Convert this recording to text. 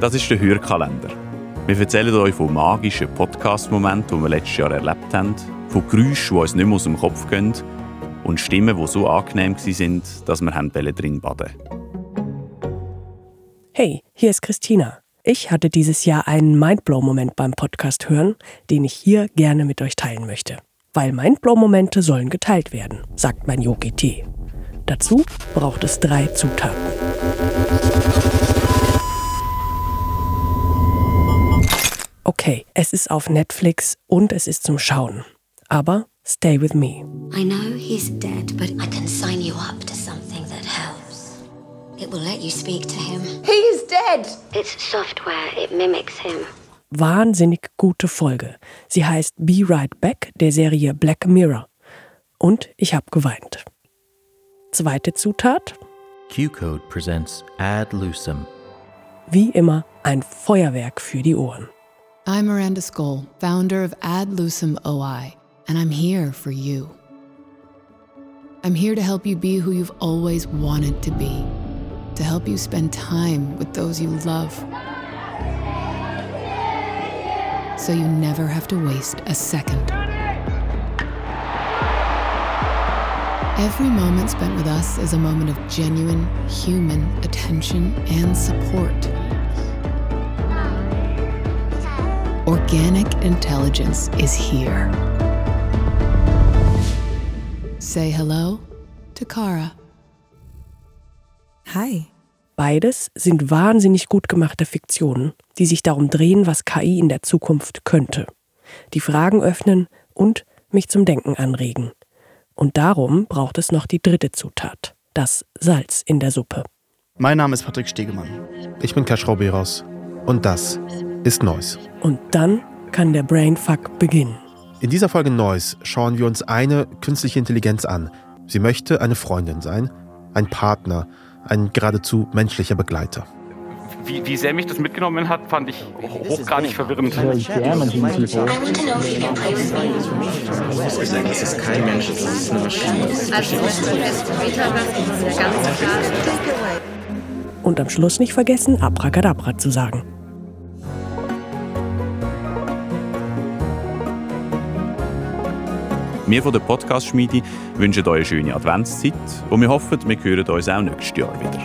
Das ist der Hörkalender. Wir erzählen euch von magischen Podcast-Momenten, die wir letztes Jahr erlebt haben, von Geräuschen, die uns nicht mehr aus dem Kopf gehen und Stimmen, die so angenehm waren, dass wir drin baden Hey, hier ist Christina. Ich hatte dieses Jahr einen Mindblow-Moment beim Podcast hören, den ich hier gerne mit euch teilen möchte. Weil Mindblow-Momente sollen geteilt werden, sagt mein Yogi T. Dazu braucht es drei Zutaten. Okay, es ist auf Netflix und es ist zum Schauen. Aber stay with me. I know he's dead, but I can sign you up to something that helps. It will let you speak to him. He's dead! It's software, it mimics him. Wahnsinnig gute Folge. Sie heißt Be Right Back der Serie Black Mirror. Und ich habe geweint. Zweite Zutat. Q-Code presents Ad Lucem. Wie immer ein Feuerwerk für die Ohren. I'm Miranda Skoll, founder of Ad Lucem OI, and I'm here for you. I'm here to help you be who you've always wanted to be, to help you spend time with those you love. So you never have to waste a second. Every moment spent with us is a moment of genuine human attention and support. Organic intelligence is here. Say hello to Kara. Hi. Beides sind wahnsinnig gut gemachte Fiktionen, die sich darum drehen, was KI in der Zukunft könnte. Die Fragen öffnen und mich zum Denken anregen. Und darum braucht es noch die dritte Zutat, das Salz in der Suppe. Mein Name ist Patrick Stegemann. Ich bin Kaschrau Beros. Und das ist Noise. Und dann kann der Brainfuck beginnen. In dieser Folge Noise schauen wir uns eine künstliche Intelligenz an. Sie möchte eine Freundin sein, ein Partner, ein geradezu menschlicher Begleiter. Wie, wie sehr mich das mitgenommen hat, fand ich hochgradig verwirrend. Das ist kein Mensch, das ist eine Maschine. Und am Schluss nicht vergessen, Abracadabra zu sagen. Wir von der Podcast-Schmiede wünschen euch eine schöne Adventszeit und wir hoffen, wir hören uns auch nächstes Jahr wieder.